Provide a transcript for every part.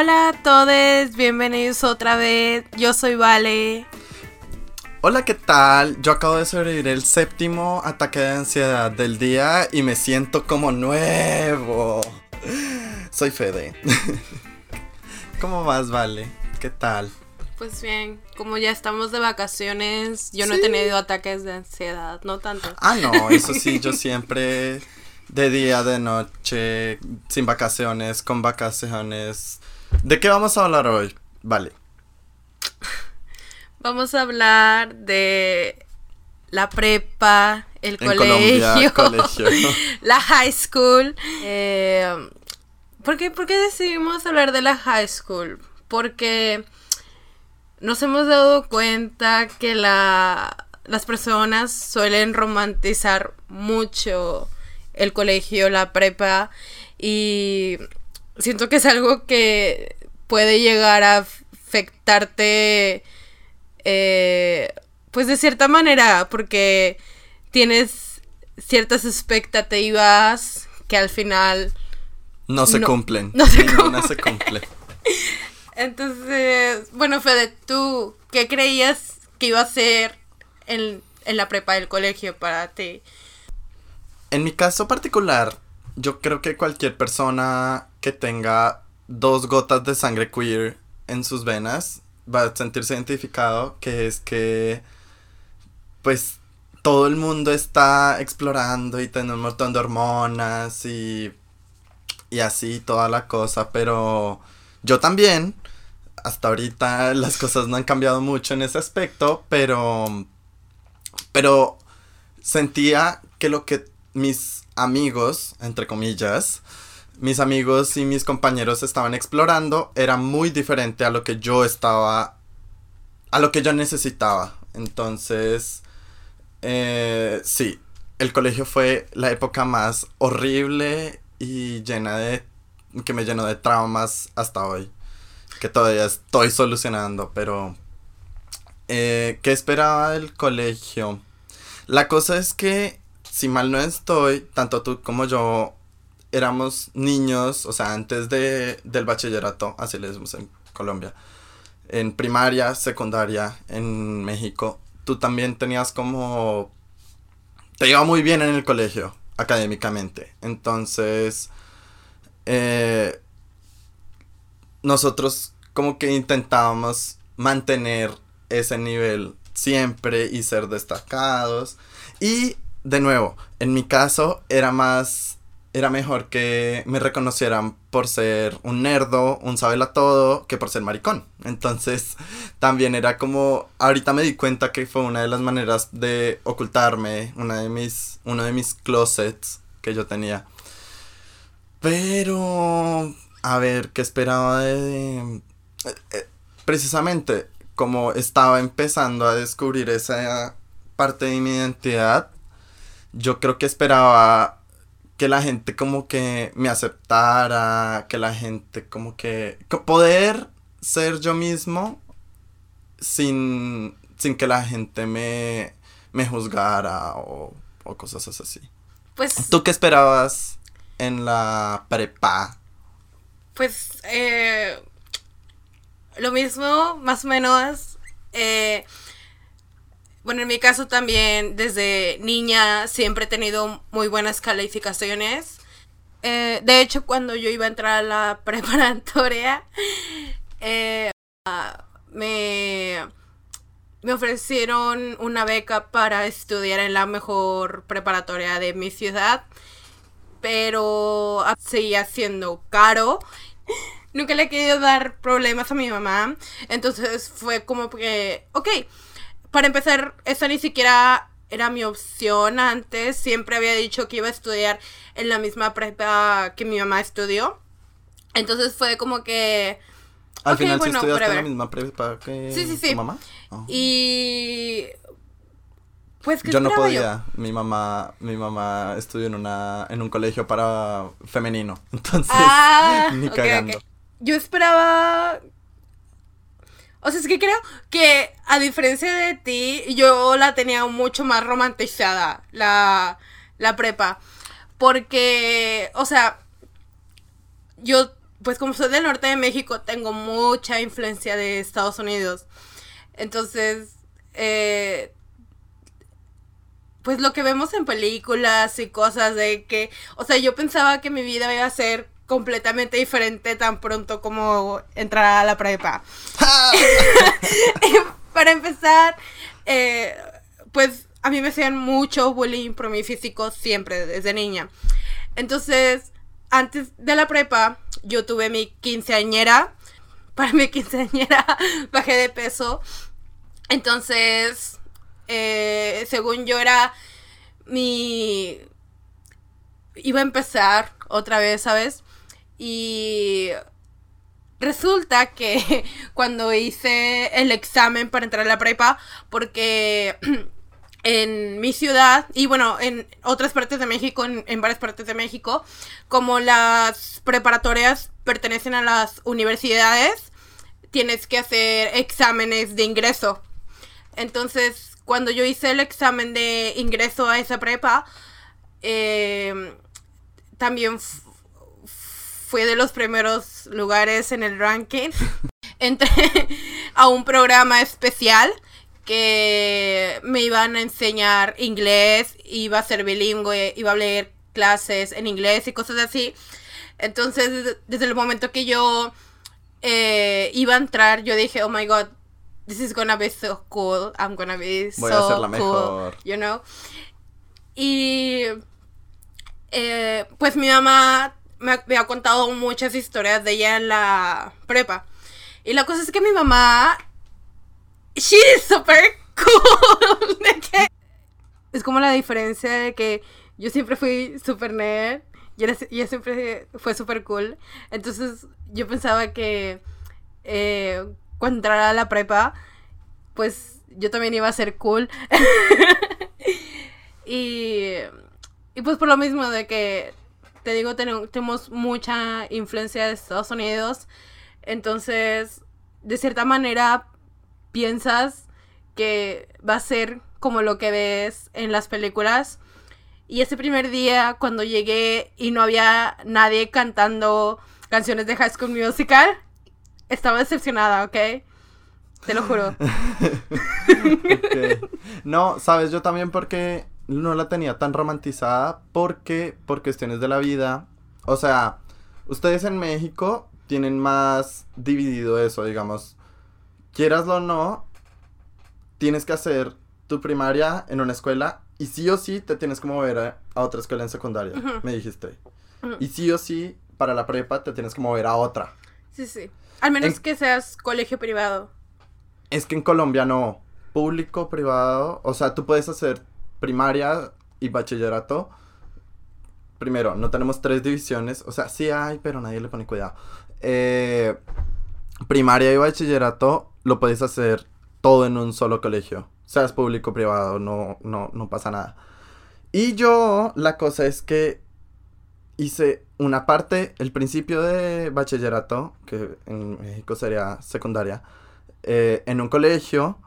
Hola a todos, bienvenidos otra vez. Yo soy Vale. Hola, ¿qué tal? Yo acabo de sobrevivir el séptimo ataque de ansiedad del día y me siento como nuevo. Soy Fede. ¿Cómo vas, Vale? ¿Qué tal? Pues bien, como ya estamos de vacaciones, yo no he tenido ataques de ansiedad, no tanto. Ah, no, eso sí, yo siempre de día, de noche, sin vacaciones, con vacaciones. ¿De qué vamos a hablar hoy? Vale. Vamos a hablar de la prepa, el En colegio, Colombia, colegio. la high school. Eh, ¿por, qué, por qué decidimos hablar de la high school? Porque nos hemos dado cuenta que la, las personas suelen romantizar mucho el colegio, la prepa, y siento que es algo que puede llegar a afectarte, eh, pues de cierta manera, porque tienes ciertas expectativas que al final No se No, cumplen. no se Ninguna se cumple. Entonces, bueno, Fede, ¿tú qué creías que iba a ser en, en la prepa del colegio para ti? En mi caso particular, yo creo que cualquier persona que tenga dos gotas de sangre queer en sus venas va a sentirse identificado, que es que pues todo el mundo está explorando y tiene un montón de hormonas y y así toda la cosa, pero yo también hasta ahorita las cosas no han cambiado mucho en ese aspecto, pero pero sentía que lo que mis amigos, entre comillas, mis amigos y mis compañeros estaban explorando era muy diferente a lo que yo estaba, a lo que yo necesitaba. Entonces, eh, sí, el colegio fue la época más horrible y llena de, que me llenó de traumas hasta hoy, que todavía estoy solucionando, pero... Eh, ¿Qué esperaba del colegio? La cosa es que, si mal no estoy, tanto tú como yo éramos niños, o sea, antes de, del bachillerato, así le decimos en Colombia, en primaria, secundaria, en México, tú también tenías como... Te iba muy bien en el colegio, académicamente. Entonces, eh, nosotros como que intentábamos mantener ese nivel siempre y ser destacados. Y de nuevo, en mi caso era más, era mejor que me reconocieran por ser un nerdo, un todo, que por ser maricón. Entonces también era como, ahorita me di cuenta que fue una de las maneras de ocultarme, una de mis, uno de mis closets que yo tenía. Pero, a ver, ¿qué esperaba de... eh, eh, precisamente, como estaba empezando a descubrir esa parte de mi identidad, yo creo que esperaba que la gente como que me aceptara, que la gente como que... poder ser yo mismo sin, sin que la gente me, me juzgara o, o cosas así. Pues, ¿Tú qué esperabas en la prepa? pues, eh, lo mismo, más o menos. eh, bueno, en mi caso también, desde niña siempre he tenido muy buenas calificaciones. Eh, de hecho, cuando yo iba a entrar a la preparatoria, eh, ah, me, me ofrecieron una beca para estudiar en la mejor preparatoria de mi ciudad, pero seguía siendo caro. Nunca le he querido dar problemas a mi mamá, entonces fue como que, ok, para empezar, esa ni siquiera era mi opción antes. Siempre había dicho que iba a estudiar en la misma prepa que mi mamá estudió. Entonces fue como que... Al final bueno, sí estudiaste en la misma prepa que Sí, sí, sí. tu mamá. Oh. Y... Pues que Yo no podía. Mi mamá, mi mamá estudió en una, en un colegio para femenino. Entonces, Ah, ni ok, cagando. ok. Yo esperaba... O sea, es que creo que a diferencia de ti, yo la tenía mucho más romantizada, la, la prepa. Porque, o sea, yo pues como soy del norte de México, tengo mucha influencia de Estados Unidos. Entonces, eh, pues lo que vemos en películas y cosas de que, o sea, yo pensaba que mi vida iba a ser completamente diferente tan pronto como entrar a la prepa. Para empezar, eh, pues a mí me hacían mucho bullying por mi físico siempre, desde niña. Entonces, antes de la prepa, yo tuve mi quinceañera. Para mi quinceañera bajé de peso. Entonces, eh, según yo era mi... Iba a empezar otra vez, ¿sabes? Y resulta que cuando hice el examen para entrar a la prepa, porque en mi ciudad y bueno, en otras partes de México, en, varias partes de México, como las preparatorias pertenecen a las universidades, tienes que hacer exámenes de ingreso. Entonces, cuando yo hice el examen de ingreso a esa prepa, eh, también fue de los primeros lugares en el ranking. Entré a un programa especial que me iban a enseñar inglés, iba a ser bilingüe, iba a leer clases en inglés y cosas así. Entonces, desde el momento que yo eh, iba a entrar, yo dije, oh my god, this is gonna be so cool, I'm gonna be Voy so a ser la cool, mejor. you know. Y eh, pues mi mamá me había contado muchas historias de ella en la prepa. Y la cosa es que mi mamá she is super cool. De que es como la diferencia de que yo siempre fui super nerd y ella, siempre fue super cool. Entonces yo pensaba que eh, cuando entrara a la prepa, pues yo también iba a ser cool. y, y pues por lo mismo de que, te digo, tenemos mucha influencia de Estados Unidos. Entonces, de cierta manera, piensas que va a ser como lo que ves en las películas. Y ese primer día, cuando llegué y no había nadie cantando canciones de High School Musical, estaba decepcionada, ¿ok? Te lo juro. No, sabes, yo también porque no la tenía tan romantizada, porque por cuestiones de la vida, o sea, ustedes en México tienen más dividido eso, digamos, quieraslo o no, tienes que hacer tu primaria en una escuela y sí o sí te tienes que mover a, otra escuela en secundaria, me dijiste. Y sí o sí, para la prepa te tienes que mover a otra. Sí, sí. Al menos que seas colegio privado. Es que en Colombia no. Público, privado. O sea, tú puedes hacer primaria y bachillerato. Primero, no tenemos tres divisiones. O sea, sí hay, pero nadie le pone cuidado. Eh, primaria y bachillerato lo puedes hacer todo en un solo colegio. Seas público o privado, no, no, no pasa nada. Y yo, la cosa es que hice una parte, el principio de bachillerato, que en México sería secundaria, eh, en un colegio.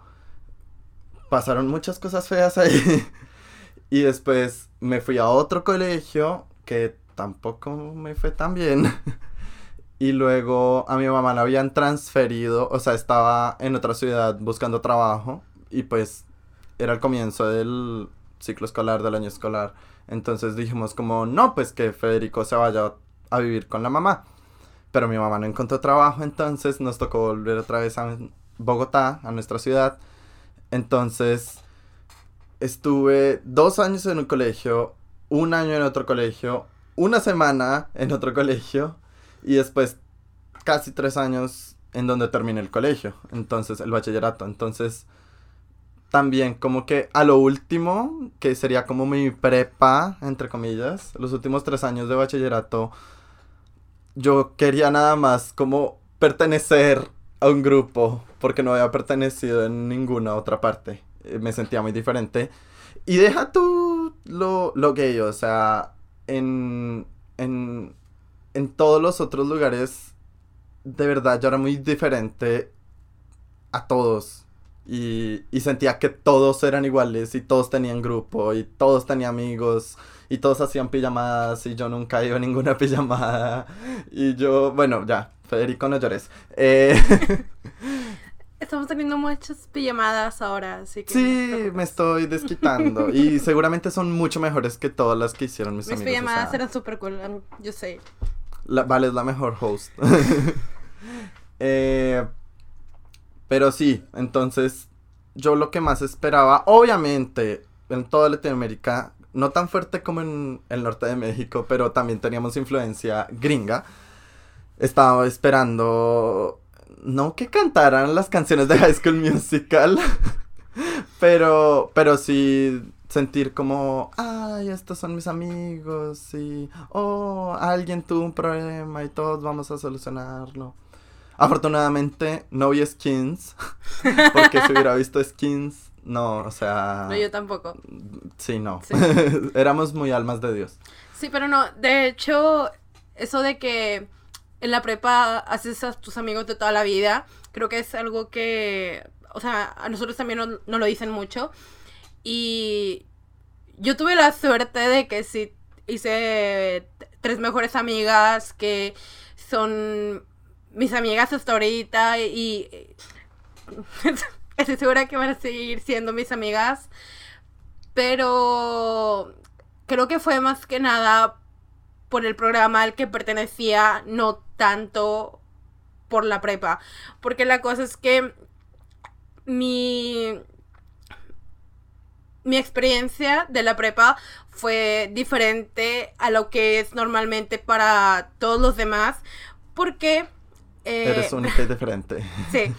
Pasaron muchas cosas feas ahí. y después me fui a otro colegio que tampoco me fue tan bien. Y luego a mi mamá la habían transferido, o sea, estaba en otra ciudad buscando trabajo y pues era el comienzo del ciclo escolar, del año escolar. Entonces dijimos como, no, pues que Federico se vaya a vivir con la mamá. Pero mi mamá no encontró trabajo, entonces nos tocó volver otra vez a Bogotá, a nuestra ciudad. Entonces estuve dos años en un colegio, un año en otro colegio, una semana en otro colegio y después casi tres años en donde terminé el colegio, entonces el bachillerato, entonces también como que a lo último, que sería como mi prepa, entre comillas, los últimos tres años de bachillerato, yo quería nada más como pertenecer a un grupo, porque no había pertenecido en ninguna otra parte, eh, me sentía muy diferente. Y deja tú lo, lo gay, o sea, en, en, en todos los otros lugares, de verdad, yo era muy diferente a todos. Y, y sentía que todos eran iguales y todos tenían grupo y todos tenían amigos y todos hacían pijamadas y yo nunca iba a ninguna pijamada. Y yo, bueno, ya, Federico, no llores. Eh, Estamos teniendo muchas pijamadas ahora, así que... sí, me estoy desquitando y seguramente son mucho mejores que todas las que hicieron mis, Mis amigos. o pijamadas sea, eran súper cool, um, yo sé. la- vale, es la mejor host. Eh, pero sí, entonces yo lo que más esperaba, obviamente, en toda Latinoamérica, no tan fuerte como en el norte de México, pero también teníamos influencia gringa. Estaba esperando, no que cantaran las canciones de High School Musical, pero, pero sí sentir como, ay, estos son mis amigos y, oh, alguien tuvo un problema y todos vamos a solucionarlo. Afortunadamente no vi skins, porque si hubiera visto skins, no, o sea, No, yo tampoco. sí, no, Sí. éramos muy almas de Dios. Sí, pero no, de hecho, eso de que en la prepa haces a tus amigos de toda la vida, creo que es algo que, o sea, a nosotros también no, no lo dicen mucho. Y yo tuve la suerte de que sí hice tres mejores amigas que son mis amigas hasta ahorita y estoy segura que van a seguir siendo mis amigas. Pero creo que fue más que nada por el programa al que pertenecía, no tanto por la prepa. Porque la cosa es que mi, mi experiencia de la prepa fue diferente a lo que es normalmente para todos los demás. Porque... eh, Eres única y diferente. Sí.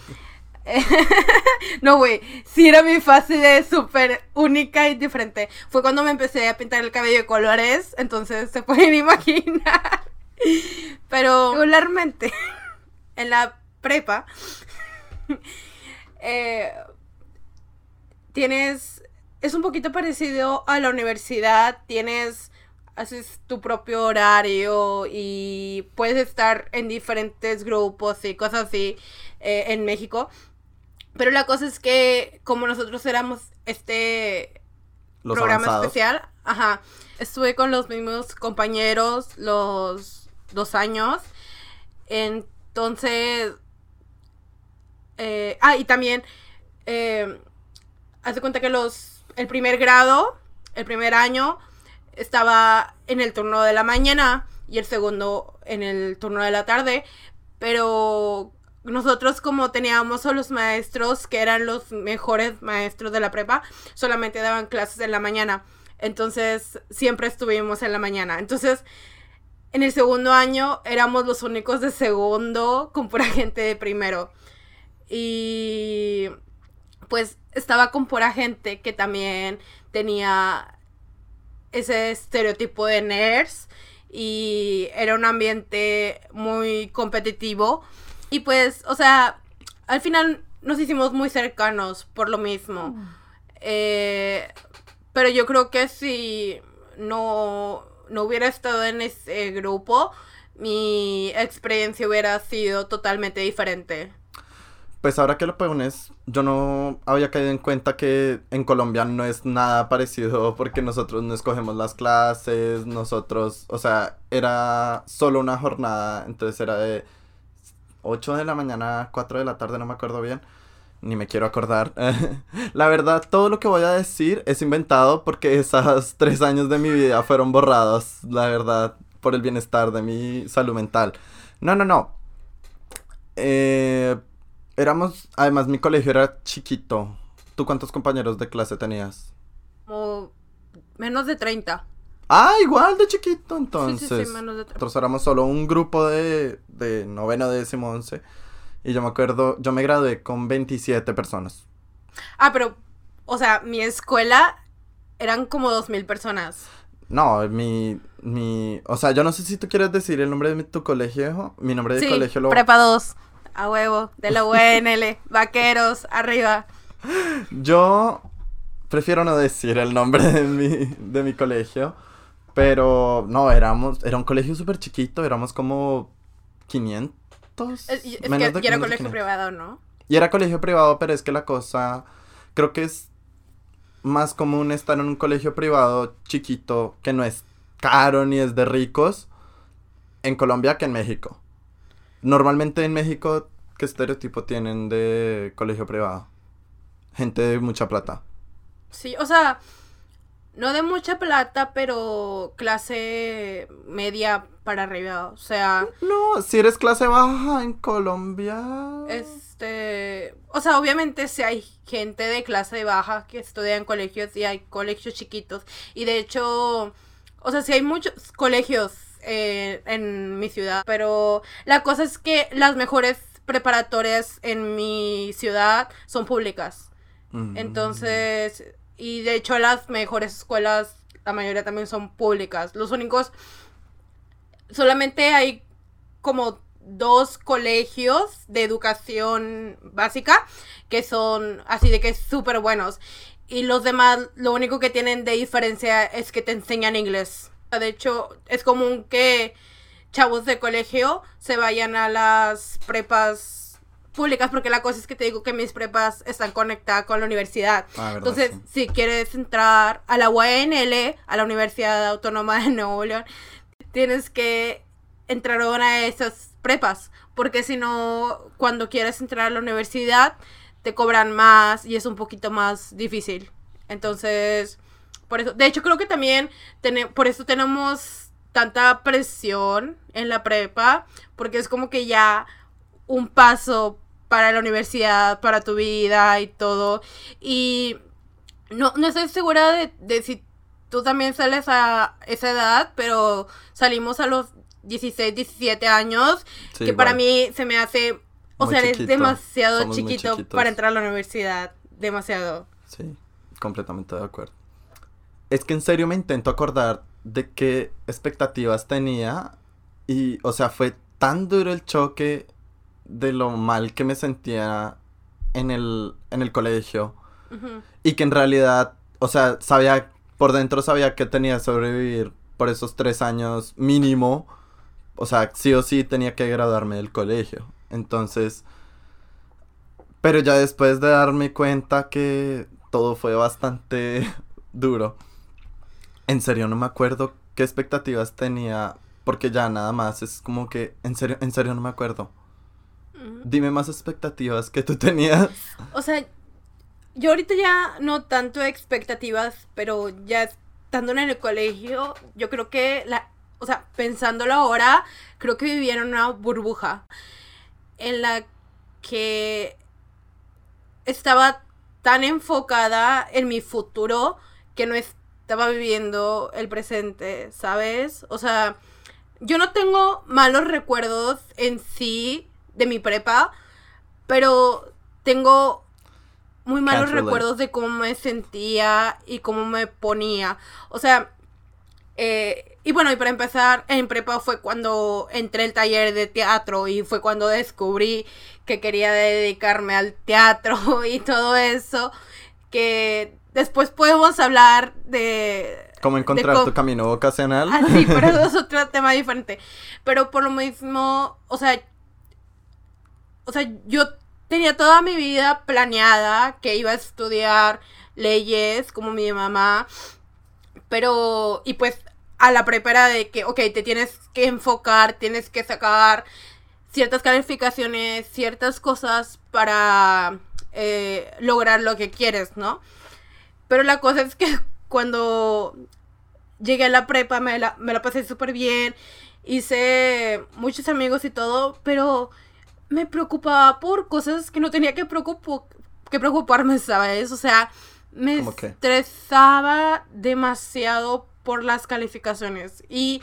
no, güey. Sí era mi fase de súper única y diferente. Fue cuando me empecé a pintar el cabello de colores. Entonces se pueden imaginar. Pero regularmente en la prepa eh, tienes... Es un poquito parecido a la universidad. Tienes... Haces tu propio horario y puedes estar en diferentes grupos y cosas así eh, en México. Pero la cosa es que como nosotros éramos este Los programa avanzados. especial, ajá, estuve con los mismos compañeros los dos años. Entonces, eh, ah, y también, eh, haz de cuenta que los, el primer grado, el primer año, estaba en el turno de la mañana y el segundo en el turno de la tarde, pero nosotros como teníamos a los maestros que eran los mejores maestros de la prepa, solamente daban clases en la mañana. Entonces siempre estuvimos en la mañana. Entonces en el segundo año éramos los únicos de segundo con pura gente de primero. Y pues estaba con pura gente que también tenía ese estereotipo de nerds y era un ambiente muy competitivo. Y pues, o sea, al final nos hicimos muy cercanos por lo mismo. Eh, pero yo creo que si no, no hubiera estado en ese grupo, mi experiencia hubiera sido totalmente diferente. Pues ahora que lo pones, yo no había caído en cuenta que en Colombia no es nada parecido porque nosotros no escogemos las clases, nosotros, o sea, era solo una jornada, entonces era de 8 de la mañana a 4 de la tarde, no me acuerdo bien, ni me quiero acordar. la verdad, todo lo que voy a decir es inventado porque esos tres años de mi vida fueron borrados, la verdad, por el bienestar de mi salud mental. No, no, no. Eh, éramos, además mi colegio era chiquito. ¿Tú cuántos compañeros de clase tenías? Como menos de 30. Ah, igual de chiquito, Sí, entonces. sí, sí, menos de 30. Nosotros éramos solo un grupo de, de noveno, décimo, once. Y yo me acuerdo, yo me gradué con 27 personas. Ah, pero, o sea, mi escuela eran como 2.000 personas. No, mi, mi, o sea, yo no sé si tú quieres decir el nombre de mi- tu colegio. Mi nombre de Sí, colegio lo... prepa 2. A huevo, de la UNL, vaqueros, arriba. Yo prefiero no decir el nombre de mi, de mi colegio, pero no, éramos, era un colegio súper chiquito, éramos como 500. Es, es menos que de- ya era colegio 500. privado, ¿no? Y era colegio privado, pero es que la cosa, creo que es más común estar en un colegio privado chiquito que no es caro ni es de ricos en Colombia que en México. Normalmente en México, ¿qué estereotipo tienen de colegio privado? Gente de mucha plata. Sí, o sea, no de mucha plata, pero clase media para arriba. O sea. No, si eres clase baja en Colombia. Este. O sea, obviamente si hay gente de clase baja que estudia en colegios y hay colegios chiquitos. Y de hecho. O sea, sí hay muchos colegios eh, en mi ciudad. Pero la cosa es que las mejores preparatorias en mi ciudad son públicas. Mm. Entonces y de hecho las mejores escuelas, la mayoría también son públicas. Los únicos, solamente hay como dos colegios de educación básica que son así de que súper buenos. Y los demás, lo único que tienen de diferencia es que te enseñan inglés. De hecho, es común que chavos de colegio se vayan a las prepas públicas, porque la cosa es que te digo que mis prepas están conectadas con la universidad. Ah, Entonces, si quieres entrar a la UNL, a la Universidad Autónoma de Nuevo León, tienes que entrar a una de esas prepas, porque si no, cuando quieres entrar a la universidad, te cobran más y es un poquito más difícil. Entonces, por eso, de hecho creo que también por eso tenemos tanta presión en la prepa, porque es como que ya un paso para la universidad, para tu vida y todo. Y no, no estoy segura de, si tú también sales a esa edad, pero salimos a los 16, 17 años, que para mí se me hace, o sea, es demasiado chiquito para entrar a la universidad, demasiado. Sí, completamente de acuerdo. Es que en serio me intento acordar de qué expectativas tenía y, o sea, fue tan duro el choque de lo mal que me sentía en el, en el colegio. Y que en realidad, o sea, sabía, por dentro sabía que tenía que sobrevivir por esos tres años mínimo. O sea, sí o sí tenía que graduarme del colegio. Entonces, pero ya después de darme cuenta que todo fue bastante duro. En serio, no me acuerdo qué expectativas tenía. Porque ya nada más es como que, en serio, en serio no me acuerdo. Dime más expectativas que tú tenías. O sea, yo ahorita ya no tanto expectativas, pero ya estando en el colegio, yo creo que la, o sea, pensándolo ahora, creo que vivía en una burbuja en la que estaba tan enfocada en mi futuro que no estaba viviendo el presente, ¿sabes? O sea, yo no tengo malos recuerdos en sí de mi prepa, pero tengo muy malos recuerdos de cómo me sentía y cómo me ponía. O sea, eh, y bueno, y para empezar, en prepa fue cuando entré al taller de teatro y fue cuando descubrí que quería dedicarme al teatro y todo eso, que después podemos hablar de... ¿Cómo encontrar tu camino vocacional? Ah, sí, pero eso es otro tema diferente. Pero por lo mismo, o sea, o sea, yo tenía toda mi vida planeada que iba a estudiar leyes como mi mamá, pero, y pues a la prepara de que, ok, te tienes que enfocar, tienes que sacar ciertas calificaciones, ciertas cosas para eh, lograr lo que quieres, ¿no? Pero la cosa es que cuando llegué a la prepa me la, me la pasé súper bien, hice muchos amigos y todo, pero me preocupaba por cosas que no tenía que, que preocuparme, ¿sabes? O sea, me estresaba demasiado por las calificaciones. Y,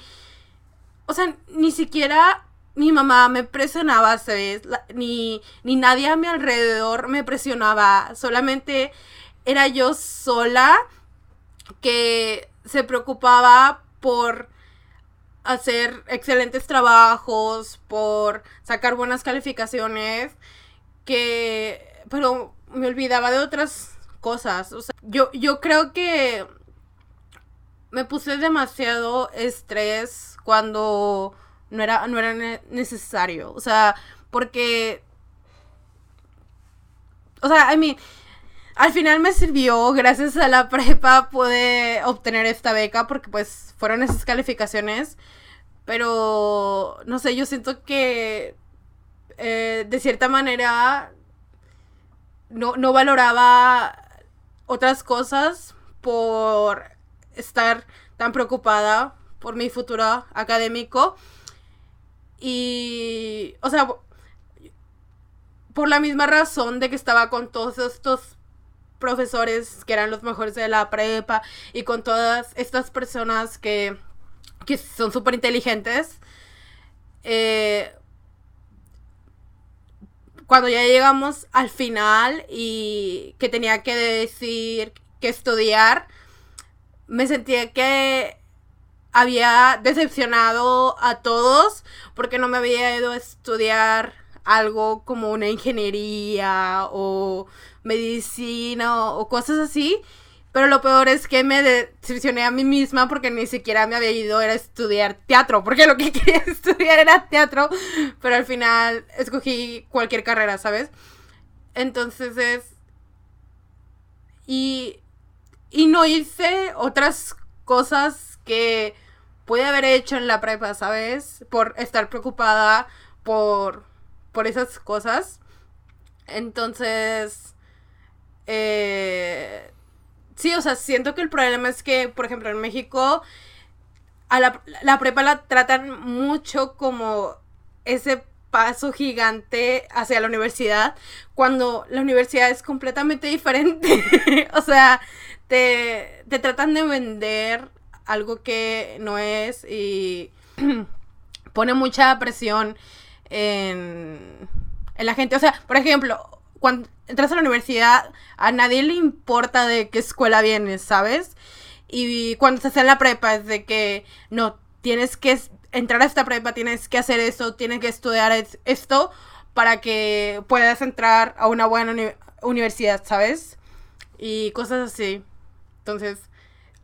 o sea, ni siquiera mi mamá me presionaba, ¿sabes? ni, ni nadie a mi alrededor me presionaba. Solamente era yo sola que se preocupaba por hacer excelentes trabajos, por sacar buenas calificaciones, que, pero me olvidaba de otras cosas. O sea, yo, yo creo que me puse demasiado estrés cuando no era, no era necesario. O sea, porque o sea, I mean, al final me sirvió, gracias a la prepa pude obtener esta beca porque pues fueron esas calificaciones. Pero, no sé, yo siento que eh, de cierta manera no, no valoraba otras cosas por estar tan preocupada por mi futuro académico. Y, o sea, por la misma razón de que estaba con todos estos profesores que eran los mejores de la prepa y con todas estas personas que, que son súper inteligentes. Eh, cuando ya llegamos al final y que tenía que decir que estudiar, me sentía que había decepcionado a todos porque no me había ido a estudiar algo como una ingeniería o medicina o, cosas así. Pero lo peor es que me decepcioné a mí misma porque ni siquiera me había ido a estudiar teatro, porque lo que quería estudiar era teatro, pero al final escogí cualquier carrera, ¿sabes? Entonces es... Y, y no hice otras cosas que pude haber hecho en la prepa, ¿sabes? Por estar preocupada por, por esas cosas. Entonces, eh, sí, o sea, siento que el problema es que, por ejemplo, en México, a la, la prepa la tratan mucho como ese paso gigante hacia la universidad, cuando la universidad es completamente diferente. o sea, te, te tratan de vender algo que no es y pone mucha presión en, en la gente. O sea, por ejemplo, cuando entras a la universidad, a nadie le importa de qué escuela vienes, ¿sabes? Y cuando estás en la prepa es de que no, tienes que entrar a esta prepa, tienes que hacer esto, tienes que estudiar esto para que puedas entrar a una buena universidad, ¿sabes? Y cosas así. Entonces,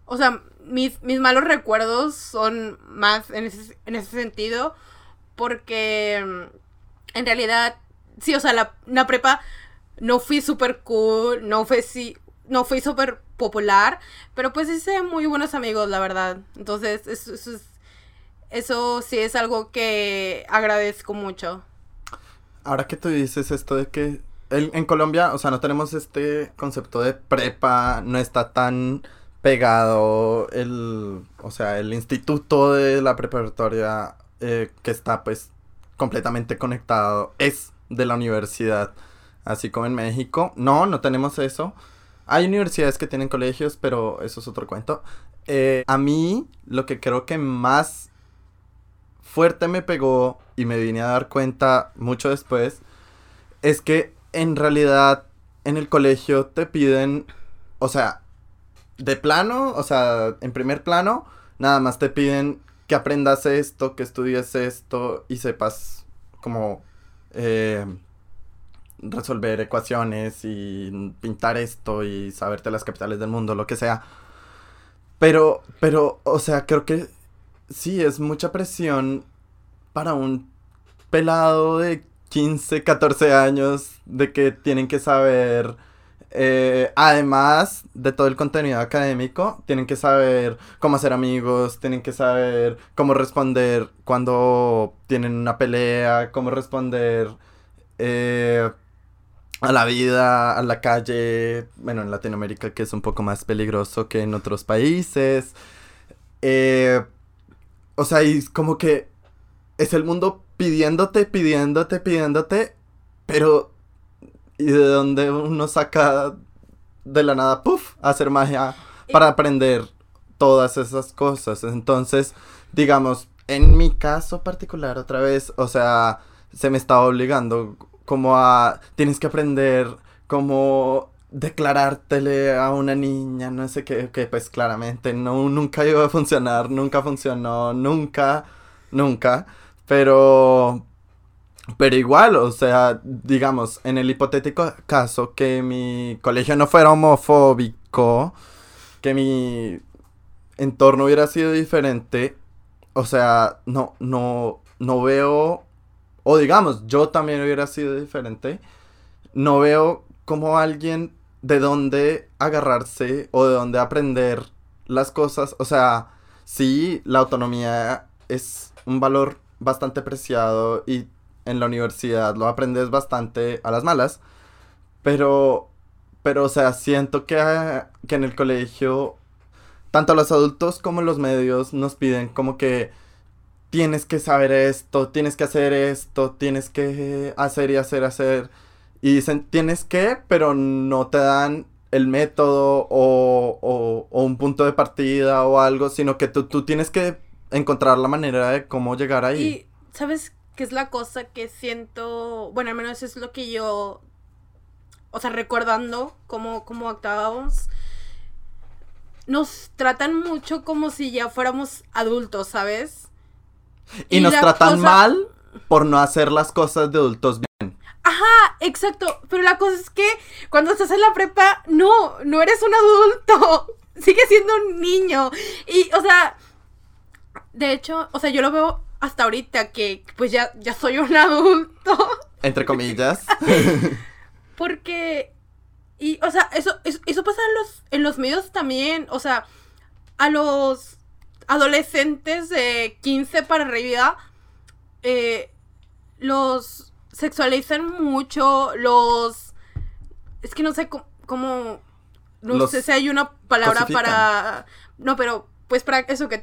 o sea, mis, mis malos recuerdos son más en ese, en ese sentido porque en realidad, sí, o sea, la, la prepa no fui súper cool, no fui, no fui súper popular, pero pues hice muy buenos amigos, la verdad. Entonces, eso, eso, eso sí es algo que agradezco mucho. Ahora que tú dices esto de que en Colombia, o sea, no tenemos este concepto de prepa, no está tan pegado el, o sea, el instituto de la preparatoria eh, que está pues completamente conectado es de la universidad así como en México. No, no tenemos eso. Hay universidades que tienen colegios, pero eso es otro cuento. Eh, a mí, lo que creo que más fuerte me pegó y me vine a dar cuenta mucho después, es que en realidad en el colegio te piden, o sea, de plano, o sea, en primer plano, nada más te piden que aprendas esto, que estudies esto y sepas como eh, resolver ecuaciones y pintar esto y saberte las capitales del mundo, lo que sea. Pero, pero, o sea, creo que sí, es mucha presión para un pelado de 15, 14 años de que tienen que saber, eh, además de todo el contenido académico, tienen que saber cómo hacer amigos, tienen que saber cómo responder cuando tienen una pelea, cómo responder... Eh, a la vida, a la calle, bueno, en Latinoamérica que es un poco más peligroso que en otros países. Eh, o sea, y como que es el mundo pidiéndote, pidiéndote, pidiéndote, pero ¿y de dónde uno saca de la nada, puff, hacer magia para aprender todas esas cosas? Entonces, digamos, en mi caso particular, otra vez, o sea, se me estaba obligando como a, tienes que aprender cómo declarártele a una niña, no sé qué, que pues claramente no, nunca iba a funcionar, nunca funcionó, nunca, nunca, pero, pero igual, o sea, digamos, en el hipotético caso que mi colegio no fuera homofóbico, que mi entorno hubiera sido diferente, o sea, no, no, no veo o digamos, yo también hubiera sido diferente, no veo como alguien de dónde agarrarse o de dónde aprender las cosas. O sea, sí, la autonomía es un valor bastante preciado y en la universidad lo aprendes bastante a las malas. Pero, pero, o sea, siento que, que en el colegio, tanto los adultos como los medios nos piden como que tienes que saber esto, tienes que hacer esto, tienes que hacer y hacer, hacer. Y dicen, tienes que, pero no te dan el método o, o, o un punto de partida o algo, sino que tú, tú tienes que encontrar la manera de cómo llegar ahí. Y, ¿sabes qué es la cosa que siento? Bueno, al menos es lo que yo, o sea, recordando cómo, cómo actuábamos, nos tratan mucho como si ya fuéramos adultos, ¿sabes? Y, nos tratan mal por no hacer las cosas de adultos bien. Ajá, exacto. Pero la cosa es que cuando estás en la prepa, no, no eres un adulto. Sigues siendo un niño. Y, o sea, de hecho, o sea, yo lo veo hasta ahorita que pues ya, ya soy un adulto. Entre comillas. Porque, y, o sea, eso, eso, eso pasa en los, en los medios también. O sea, a los adolescentes de 15 para arriba, eh, los sexualizan mucho, los... Es que no sé cómo... no Los sé si hay una palabra cosifican. para... No, pero pues para eso que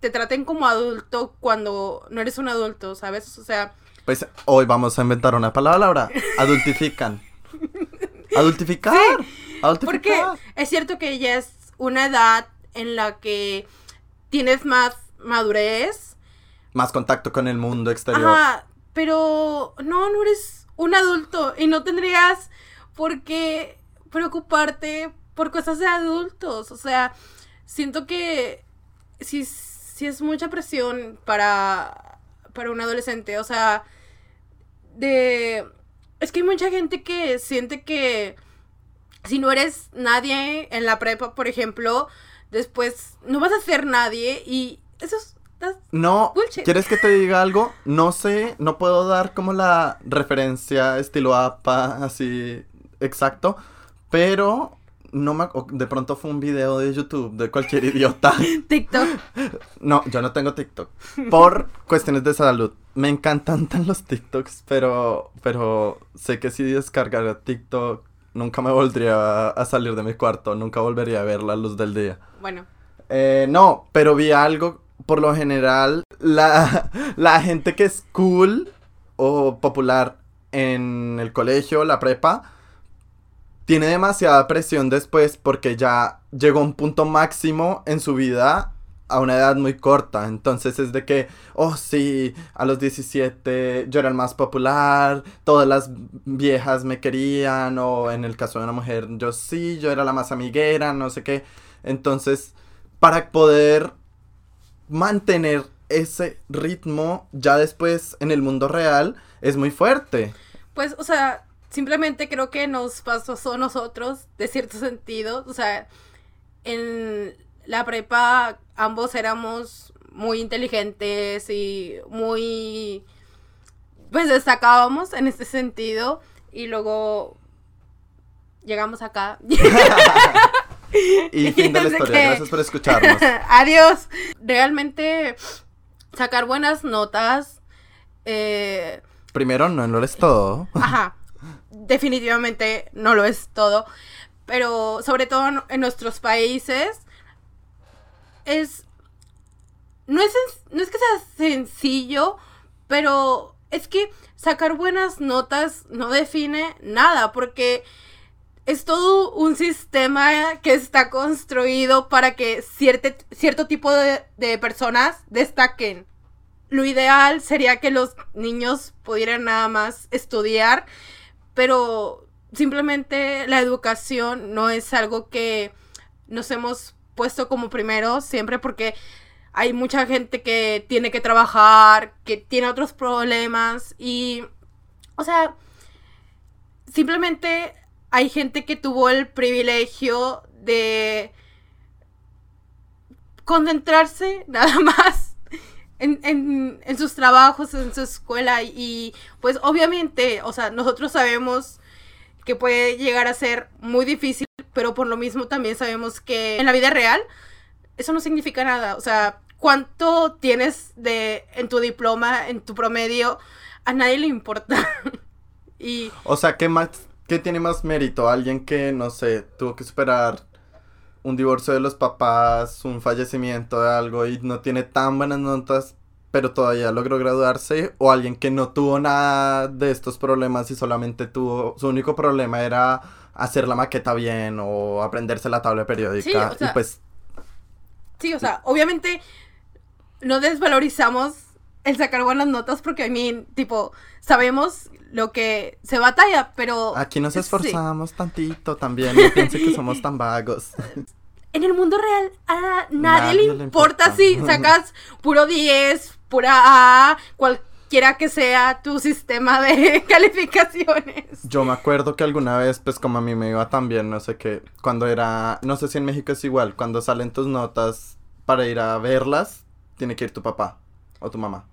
te traten como adulto cuando no eres un adulto, ¿sabes? O sea, Pues hoy vamos a inventar una palabra. Adultifican. Adultificar. Adultificar. porque es cierto que ya es una edad en la que tienes más madurez. Más contacto con el mundo exterior. Ajá, pero no, no eres un adulto y no tendrías por qué preocuparte por cosas de adultos. O sea, siento que sí, sí es mucha presión para, para un adolescente. O sea, de... Es que hay mucha gente que siente que si no eres nadie en la prepa, por ejemplo, después no vas a ser nadie y eso es... No, Bullshit. ¿quieres que te diga algo? No sé, no puedo dar como la referencia estilo APA, así exacto, pero no me, de pronto fue un video de YouTube de cualquier idiota. TikTok. No, yo no tengo TikTok. Por cuestiones de salud. Me encantan tan los TikToks, pero, pero sé que si descargara TikTok, nunca me volvería a salir de mi cuarto, nunca volvería a ver la luz del día. Bueno, Eh, no, pero vi algo, por lo general, la, la gente que es cool o popular en el colegio, la prepa, tiene demasiada presión después porque ya llegó a un punto máximo en su vida a una edad muy corta. Entonces es de que, oh sí, a los 17 yo era el más popular, todas las viejas me querían, o en el caso de una mujer, yo sí, yo era la más amiguera, no sé qué. Entonces, para poder mantener ese ritmo ya después en el mundo real es muy fuerte. pues, o sea, simplemente creo que nos pasó a nosotros, de cierto sentido. O sea, en la prepa ambos éramos muy inteligentes y muy... Pues destacábamos en este sentido. Y luego llegamos acá. Y fin de la historia. que- Gracias por escucharnos. Adiós. Realmente sacar buenas notas. Eh, Primero, no lo es todo. ajá. Definitivamente no lo es todo. Pero sobre todo en nuestros países. Es. No es, no es que sea sencillo. Pero es que sacar buenas notas no define nada. Porque es todo un sistema que está construido para que cierte- cierto tipo de, de personas destaquen. Lo ideal sería que los niños pudieran nada más estudiar, pero simplemente la educación no es algo que nos hemos puesto como primero siempre porque hay mucha gente que tiene que trabajar, que tiene otros problemas y, o sea, simplemente hay gente que tuvo el privilegio de concentrarse nada más en, en- en sus trabajos, en su escuela y pues obviamente, o sea, nosotros sabemos que puede llegar a ser muy difícil, pero por lo mismo también sabemos que en la vida real eso no significa nada. O sea, cuánto tienes de en tu diploma, en tu promedio, a nadie le importa. y O sea, ¿qué más qué tiene más mérito? Alguien que no sé, tuvo que superar un divorcio de los papás, un fallecimiento de algo y no tiene tan buenas notas, pero todavía logró graduarse, o alguien que no tuvo nada de estos problemas y solamente tuvo, su único problema era hacer la maqueta bien o aprenderse la tabla periódica Sí, o sea, y pues sí, o sea, obviamente no desvalorizamos el sacar buenas notas porque a mí, tipo, sabemos lo que se batalla, pero... aquí nos sí. esforzamos tantito también, no piense que somos tan vagos. En el mundo real a nadie, Nadie le le importa importa. si sacas puro 10, pura A, cualquiera que sea tu sistema de calificaciones. Yo me acuerdo que alguna vez, pues como a mí me iba tan bien, no sé qué, cuando era, no sé si en México es igual, cuando salen tus notas para ir a verlas, tiene que ir tu papá o tu mamá.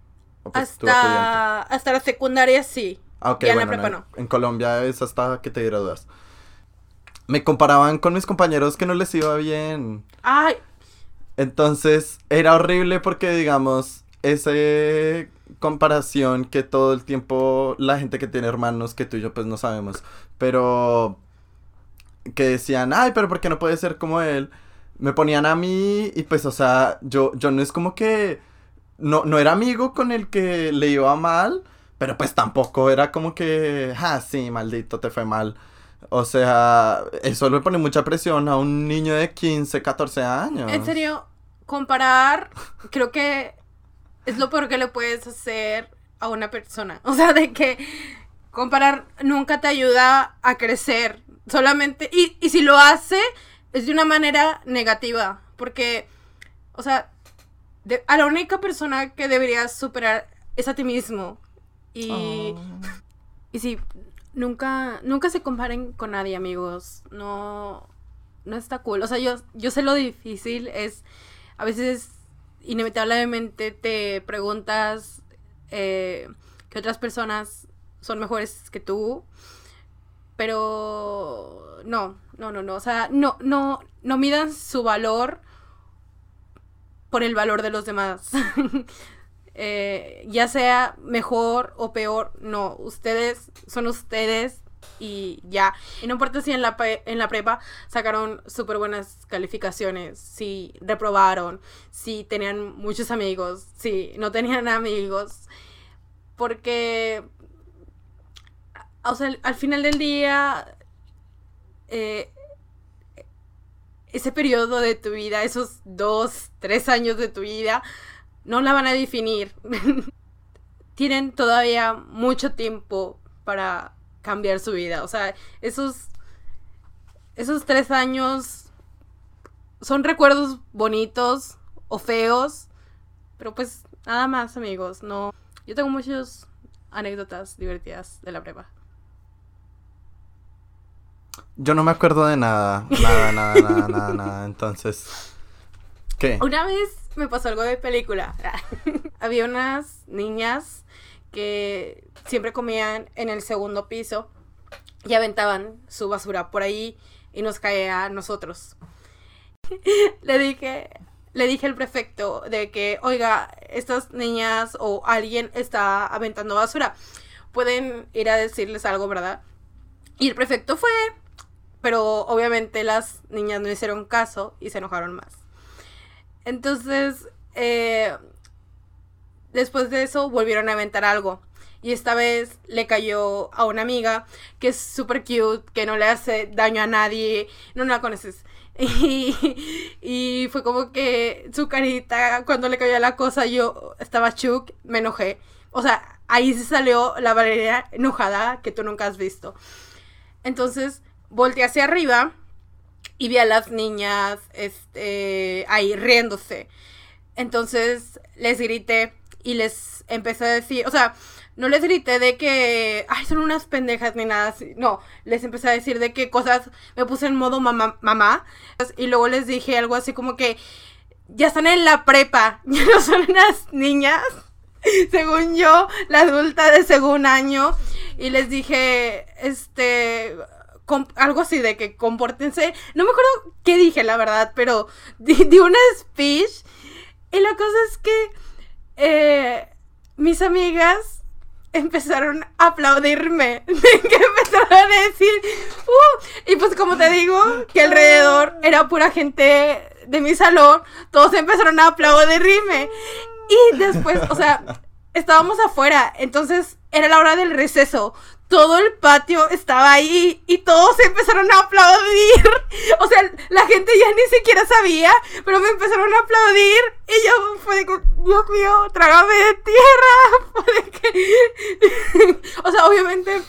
O pues, tu. Hasta, hasta la secundaria sí. Ah, ok, ya en la prepa en, no. en Colombia es hasta que te gradúas. Me comparaban con mis compañeros que no les iba bien. Ay, Entonces era horrible porque, digamos, esa comparación que todo el tiempo la gente que tiene hermanos que tú y yo pues no sabemos, pero que decían, ay, pero ¿por qué no puede ser como él? Me ponían a mí y pues, o sea, yo, yo no es como que no, no era amigo con el que le iba mal, pero pues tampoco era como que, ah, sí, maldito, te fue mal. O sea, eso le pone mucha presión a un niño de 15, 14 años. en serio, comparar creo que es lo peor que le puedes hacer a una persona. O sea, de que comparar nunca te ayuda a crecer. Solamente, y, y si lo hace, es de una manera negativa. Porque, o sea, de- a la única persona que deberías superar es a ti mismo. Y, Oh. y sí, nunca, nunca se comparen con nadie, amigos. No, no está cool. O sea, yo, yo sé lo difícil es, a veces inevitablemente te preguntas eh, que otras personas son mejores que tú, pero no, no, no, no. O sea, no, no, no midan su valor por el valor de los demás. Eh, ya sea mejor o peor, no, ustedes son ustedes y ya. Y no importa si en la, en la prepa sacaron súper buenas calificaciones, si reprobaron, si tenían muchos amigos, si no tenían amigos, porque, o sea, al final del día, eh, ese periodo de tu vida, esos dos, tres años de tu vida, no la van a definir. Tienen todavía mucho tiempo para cambiar su vida. O sea, esos, esos tres años son recuerdos bonitos o feos, pero pues nada más, amigos. No, yo tengo muchas anécdotas divertidas de la prepa. Yo no me acuerdo de nada, nada, nada, nada, nada, nada. Entonces, ¿qué? Una vez me pasó algo de película. Había unas niñas que siempre comían en el segundo piso y aventaban su basura por ahí y nos caía a nosotros. le dije, le dije al prefecto de que, oiga, estas niñas o alguien está aventando basura. Pueden ir a decirles algo, ¿verdad? Y el prefecto fue, pero obviamente las niñas no hicieron caso y se enojaron más. Entonces, eh, después de eso volvieron a aventar algo. Y esta vez le cayó a una amiga que es súper cute, que no le hace daño a nadie, no la conoces. Y, y fue como que su carita, cuando le cayó la cosa, yo estaba chuk, me enojé. O sea, ahí se salió la Valeria enojada que tú nunca has visto. Entonces, volteé hacia arriba y vi a las niñas este, ahí riéndose. Entonces les grité y les empecé a decir, o sea, no les grité de que, ay, son unas pendejas ni nada así. No, les empecé a decir de qué cosas me puse en modo mamá, mamá. Y luego les dije algo así como que ya están en la prepa, ya no son unas niñas. Según yo, la adulta de segundo año. Y les dije, este, algo así de que compórtense. No me acuerdo qué dije, la verdad, pero di, di una speech. Y la cosa es que eh, mis amigas empezaron a aplaudirme. De que empezaron a decir, "Uh", y pues como te digo, que alrededor era pura gente de mi salón, todos empezaron a aplaudirme. Y después, o sea, estábamos afuera, entonces era la hora del receso. Todo el patio estaba ahí y todos empezaron a aplaudir. O sea, la gente ya ni siquiera sabía, pero me empezaron a aplaudir y yo fue de que, Dios mío, trágame de tierra. Fue de que- o sea, obviamente,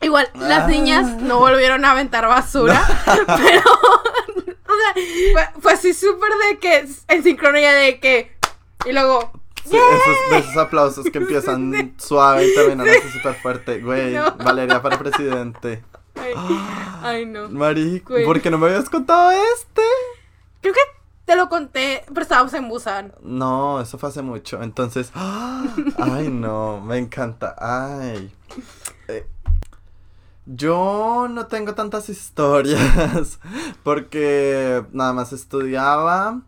igual, las niñas no volvieron a aventar basura, pero, o sea, fue, fue así súper de que, en sincronía de que, y luego, Sí, esos, de esos aplausos que empiezan suave y terminan así súper fuerte. Güey, No. Valeria para presidente. ay, ay, no. Marico, Güey. ¿por qué no me habías contado este? Creo que te lo conté, pero estábamos en Busan. No, eso fue hace mucho. Entonces, ay, no, me encanta. Ay. Eh, yo no tengo tantas historias porque nada más estudiaba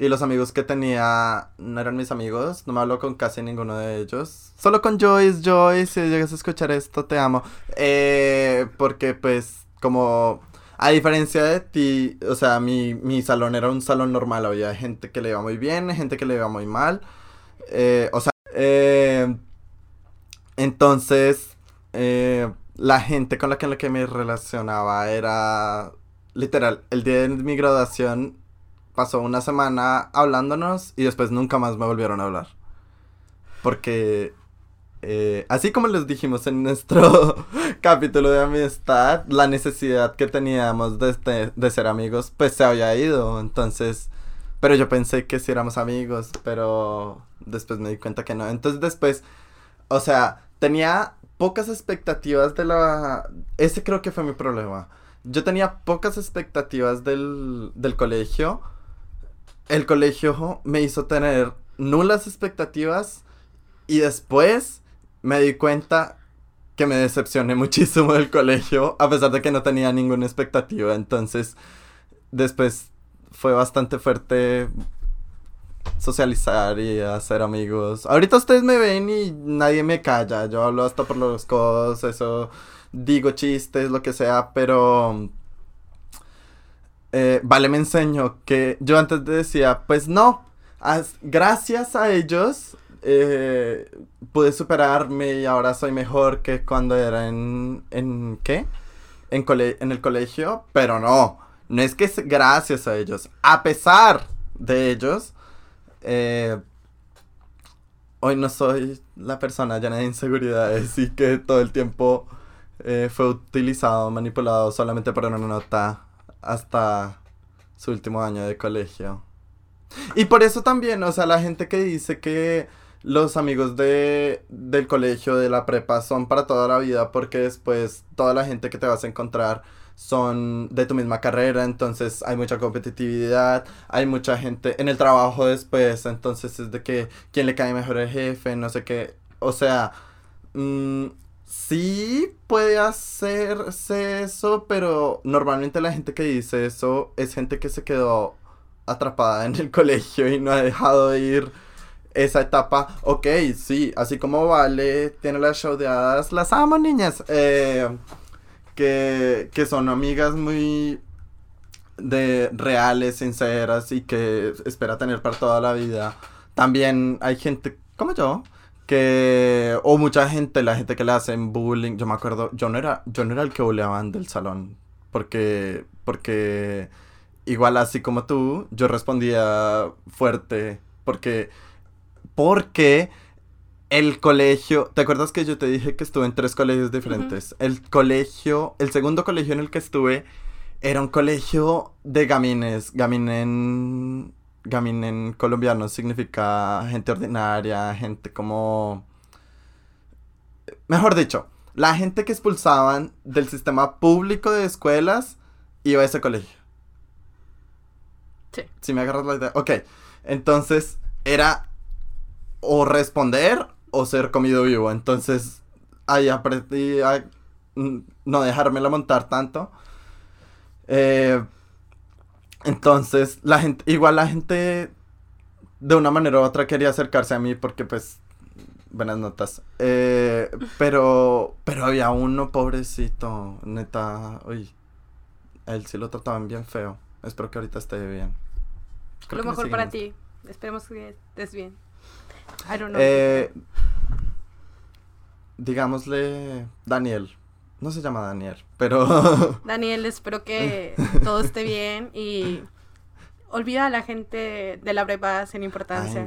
y los amigos que tenía no eran mis amigos. No me hablo con casi ninguno de ellos. Solo con Joyce, Joyce, si llegas a escuchar esto, te amo. Eh, porque pues como a diferencia de ti, o sea, mi, mi salón era un salón normal, había gente que le iba muy bien, gente que le iba muy mal. Eh, o sea, eh, entonces, eh, la gente con la que, la que me relacionaba era literal, el día de mi graduación pasó una semana hablándonos y después nunca más me volvieron a hablar. Porque eh, así como les dijimos en nuestro capítulo de amistad, la necesidad que teníamos de, este- de ser amigos, pues se había ido. Entonces, pero yo pensé que sí éramos amigos, pero después me di cuenta que no. Entonces después, o sea, tenía pocas expectativas de la... Ese creo que fue mi problema. Yo tenía pocas expectativas del, del colegio. El colegio me hizo tener nulas expectativas y después me di cuenta que me decepcioné muchísimo del colegio, a pesar de que no tenía ninguna expectativa. Entonces, después fue bastante fuerte socializar y hacer amigos. Ahorita ustedes me ven y nadie me calla. Yo hablo hasta por los codos, eso, digo chistes, lo que sea, pero... eh, vale, me enseñó que yo antes decía, pues no, as- gracias a ellos eh, pude superarme y ahora soy mejor que cuando era en, en ¿qué? En, cole- en el colegio, pero no, no es que es gracias a ellos, a pesar de ellos, eh, hoy no soy la persona llena de inseguridades y que todo el tiempo eh, fue utilizado, manipulado solamente por una nota hasta su último año de colegio. Y por eso también, o sea, la gente que dice que los amigos de, del colegio, de la prepa, son para toda la vida, porque después toda la gente que te vas a encontrar son de tu misma carrera, entonces hay mucha competitividad, hay mucha gente en el trabajo después, entonces es de que quién le cae mejor el jefe, no sé qué, o sea, mm, sí puede hacerse eso, pero normalmente la gente que dice eso es gente que se quedó atrapada en el colegio y no ha dejado de ir esa etapa. Ok, sí, así como Vale tiene las showdeadas, las amo, niñas. eh, que, que son amigas muy de reales, sinceras y que espera tener para toda la vida. También hay gente como yo que o mucha gente, la gente que le hacen bullying, yo me acuerdo, yo no era yo no era el que bulleaban del salón porque porque igual así como tú, yo respondía fuerte porque porque el colegio, ¿te acuerdas que yo te dije que estuve en tres colegios diferentes? El colegio, el segundo colegio en el que estuve era un colegio de gamines. Gaminen, gaminen colombiano significa gente ordinaria, gente como... Mejor dicho, la gente que expulsaban del sistema público de escuelas iba a ese colegio. Sí. Si me agarras la idea. Ok, entonces era o responder o ser comido vivo. Entonces ahí aprendí a no dejármela montar tanto. Eh, entonces, la gente, igual la gente de una manera u otra quería acercarse a mí porque pues buenas notas. Eh, pero, pero había uno pobrecito, neta, uy, él sí lo trataban bien feo. Espero que ahorita esté bien. lo mejor para ti. Esperemos que estés bien. I don't know. Eh, digámosle Daniel. No se llama Daniel, pero... Daniel, espero que todo esté bien y olvida a la gente de la prepa sin importancia.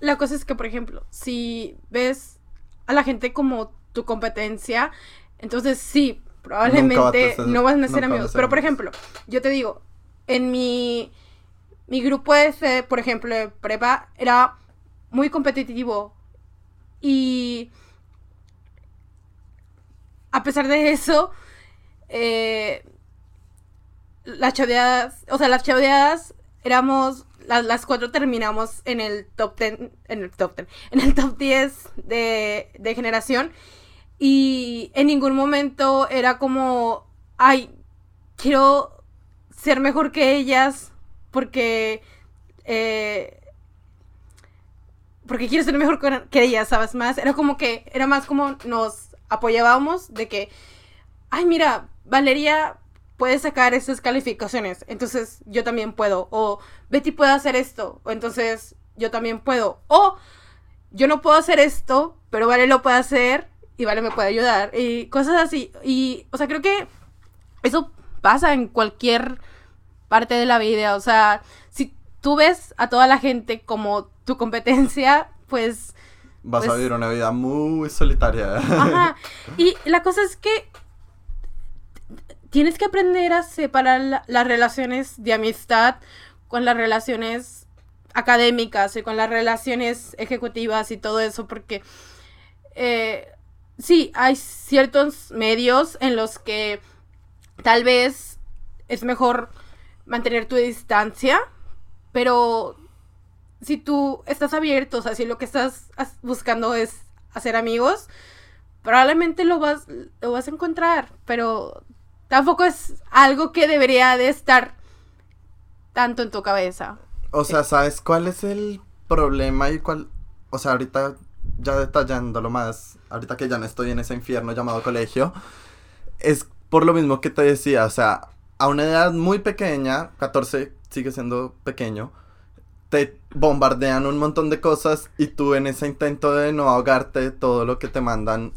La cosa es que, por ejemplo, si ves a la gente como tu competencia, entonces sí, probablemente no vas a ser amigos. Pero, por ejemplo, yo te digo, en mi, mi grupo ese, por ejemplo, de prepa, era muy competitivo. Y a pesar de eso, eh, las chaveadas, o sea, las chaveadas éramos, las, cuatro terminamos en el top ten, en el top ten, en el top 10 de, de generación. Y en ningún momento era como, ay, quiero ser mejor que ellas porque... Eh, porque quiero ser mejor que ellas, ¿sabes? Más, era como que, era más como nos apoyábamos de que, ay, mira, Valeria puede sacar esas calificaciones, entonces yo también puedo. O Betty puede hacer esto, o entonces yo también puedo. O yo no puedo hacer esto, pero Vale lo puede hacer y Vale me puede ayudar. Y cosas así. Y, o sea, creo que eso pasa en cualquier parte de la vida. O sea, si tú ves a toda la gente como tu competencia, pues... Vas a pues vivir una vida muy solitaria. Ajá. Y la cosa es que tienes que aprender a separar las relaciones de amistad con las relaciones académicas y con las relaciones ejecutivas y todo eso, porque eh, sí, hay ciertos medios en los que tal vez es mejor mantener tu distancia, pero si tú estás abierto, o sea, si lo que estás buscando es hacer amigos, probablemente lo vas, lo vas a encontrar, pero tampoco es algo que debería de estar tanto en tu cabeza. O sea, ¿sabes cuál es el problema y cuál... O sea, ahorita ya detallándolo más, ahorita que ya no estoy en ese infierno llamado colegio, es por lo mismo que te decía, o sea, a una edad muy pequeña, 14 sigue siendo pequeño, te bombardean un montón de cosas y tú en ese intento de no ahogarte todo lo que te mandan,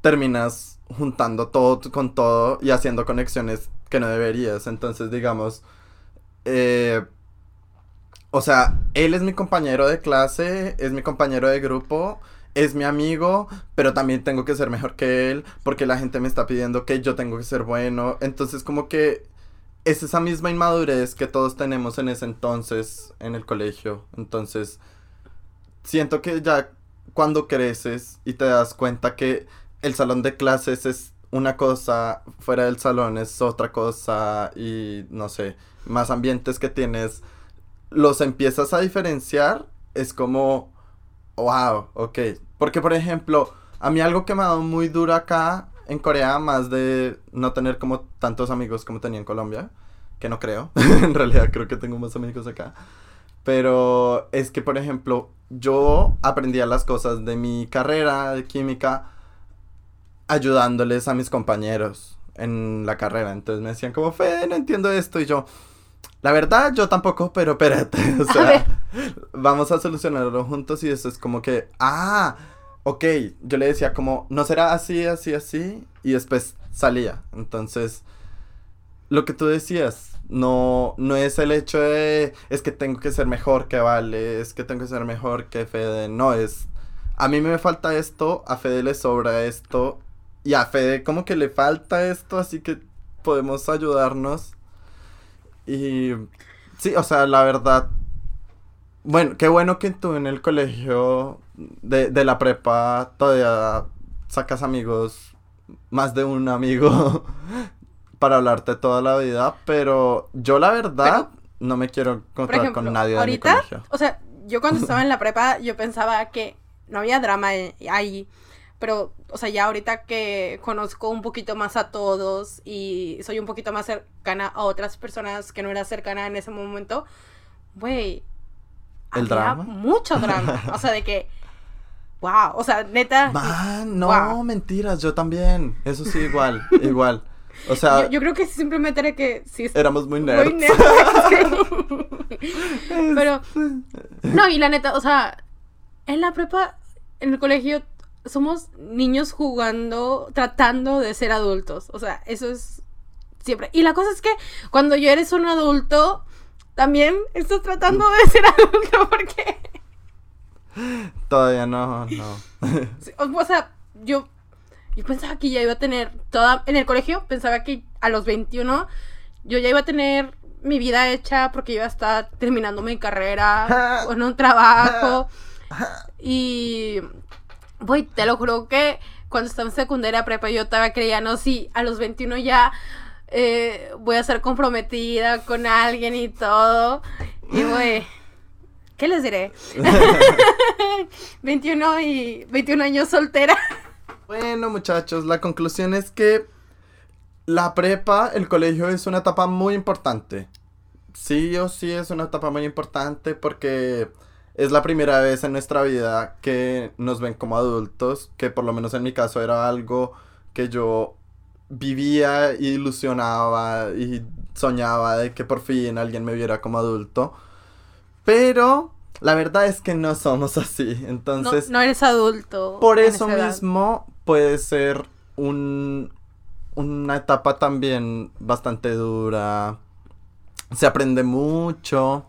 terminas juntando todo con todo y haciendo conexiones que no deberías. Entonces, digamos, eh, o sea, él es mi compañero de clase, es mi compañero de grupo, es mi amigo, pero también tengo que ser mejor que él porque la gente me está pidiendo que yo tengo que ser bueno. Entonces, como que es esa misma inmadurez que todos tenemos en ese entonces en el colegio. Entonces, siento que ya cuando creces y te das cuenta que el salón de clases es una cosa, fuera del salón es otra cosa y no sé, más ambientes que tienes, los empiezas a diferenciar, es como, wow, ok. Porque por ejemplo, a mí algo que me ha dado muy duro acá en Corea, más de no tener como tantos amigos como tenía en Colombia, que no creo, en realidad creo que tengo más amigos acá. Pero es que, por ejemplo, yo aprendía las cosas de mi carrera de química ayudándoles a mis compañeros en la carrera. Entonces me decían como, Fe, no entiendo esto. Y yo, la verdad, yo tampoco, pero espérate. O sea, vamos a solucionarlo juntos y eso es como que, ah, ok. Yo le decía como, no será así, así, así. Y después salía. Entonces, lo que tú decías, no, no es el hecho de, es que tengo que ser mejor que Vale, es que tengo que ser mejor que Fede. No, es, a mí me falta esto, a Fede le sobra esto y a Fede como que le falta esto, así que podemos ayudarnos. Y sí, o sea, la verdad, bueno, qué bueno que tú en el colegio de, de la prepa todavía sacas amigos, más de un amigo, para hablarte toda la vida, pero yo la verdad no me quiero encontrar con nadie ahorita, de mi colegio. O sea, yo cuando estaba en la prepa, yo pensaba que no había drama ahí pero, o sea, ya ahorita que conozco un poquito más a todos y soy un poquito más cercana a otras personas que no era cercana en ese momento, güey. ¿El había drama? Mucho drama. O sea, de que. Wow. O sea, neta. Man, no, Wow. mentiras, yo también. Eso sí, igual, igual. O sea, Yo, yo creo que simplemente era que sí éramos muy nerds. muy neta, sí. Pero, no, y la neta, o sea, en la prepa, en el colegio, somos niños jugando, tratando de ser adultos. O sea, eso es siempre. Y la cosa es que cuando ya eres un adulto, también estás tratando de ser adulto porque, Todavía no, no. o sea, yo, yo pensaba que ya iba a tener toda, en el colegio, pensaba que a los 21 yo ya iba a tener mi vida hecha porque iba a estar terminando mi carrera con un trabajo. Y, güey, te lo juro que cuando estaba en secundaria prepa yo todavía creía, no, sí, a los 21 ya eh, voy a ser comprometida con alguien y todo. Y, güey, ¿qué les diré? 21 y 21 años soltera. Bueno, muchachos, la conclusión es que la prepa, el colegio es una etapa muy importante. Sí o sí es una etapa muy importante porque es la primera vez en nuestra vida que nos ven como adultos, que por lo menos en mi caso era algo que yo vivía, ilusionaba y soñaba de que por fin alguien me viera como adulto. Pero la verdad es que no somos así. Entonces, no eres adulto. por eso edad. mismo puede ser un, una etapa también bastante dura. Se aprende mucho,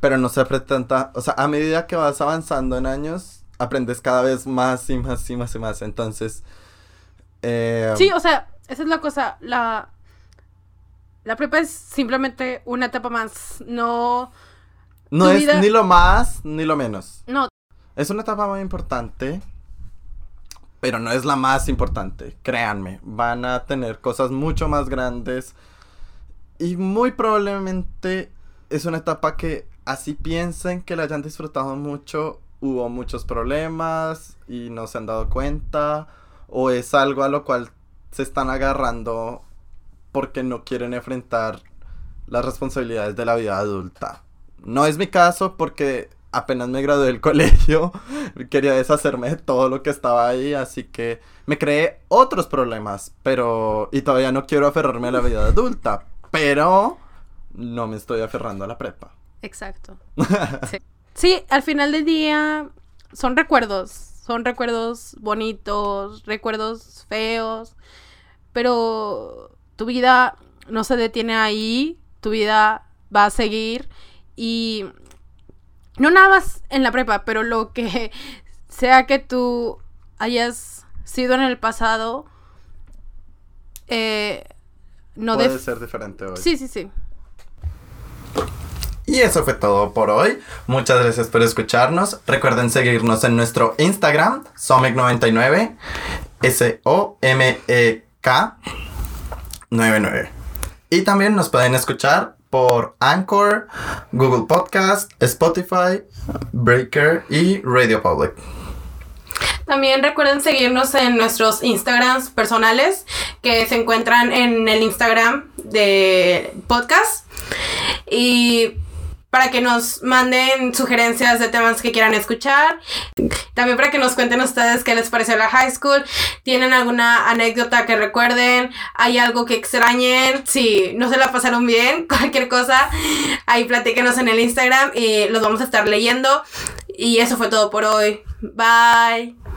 pero no se aprende tanta... O sea, a medida que vas avanzando en años, aprendes cada vez más y más y más y más. Entonces... eh, Sí, o sea, esa es la cosa. La, la prepa es simplemente una etapa más. No. no es vida- ni lo más ni lo menos. No. Es una etapa muy importante, pero no es la más importante. Créanme, van a tener cosas mucho más grandes y muy probablemente es una etapa que así piensen que la hayan disfrutado mucho, hubo muchos problemas y no se han dado cuenta o es algo a lo cual se están agarrando porque no quieren enfrentar las responsabilidades de la vida adulta. No es mi caso porque apenas me gradué del colegio, quería deshacerme de todo lo que estaba ahí, así que me creé otros problemas, pero y todavía no quiero aferrarme a la vida adulta, pero no me estoy aferrando a la prepa. Exacto. sí. Sí, al final del día son recuerdos. Son recuerdos bonitos, recuerdos feos. Pero tu vida no se detiene ahí. Tu vida va a seguir. Y no nada más en la prepa, pero lo que sea que tú hayas sido en el pasado, eh, no Puede def- ser diferente hoy. Sí, sí, sí. Y eso fue todo por hoy. Muchas gracias por escucharnos. Recuerden seguirnos en nuestro Instagram, Somec99, S-O-M-E-K 99. Y también nos pueden escuchar por Anchor, Google Podcast, Spotify, Breaker y Radio Public. También recuerden seguirnos en nuestros Instagrams personales que se encuentran en el Instagram de podcast. Y para que nos manden sugerencias de temas que quieran escuchar. También para que nos cuenten ustedes qué les pareció la high school. ¿Tienen alguna anécdota que recuerden? ¿Hay algo que extrañen? Si no se la pasaron bien, cualquier cosa, ahí platíquenos en el Instagram y los vamos a estar leyendo. Y eso fue todo por hoy. Bye.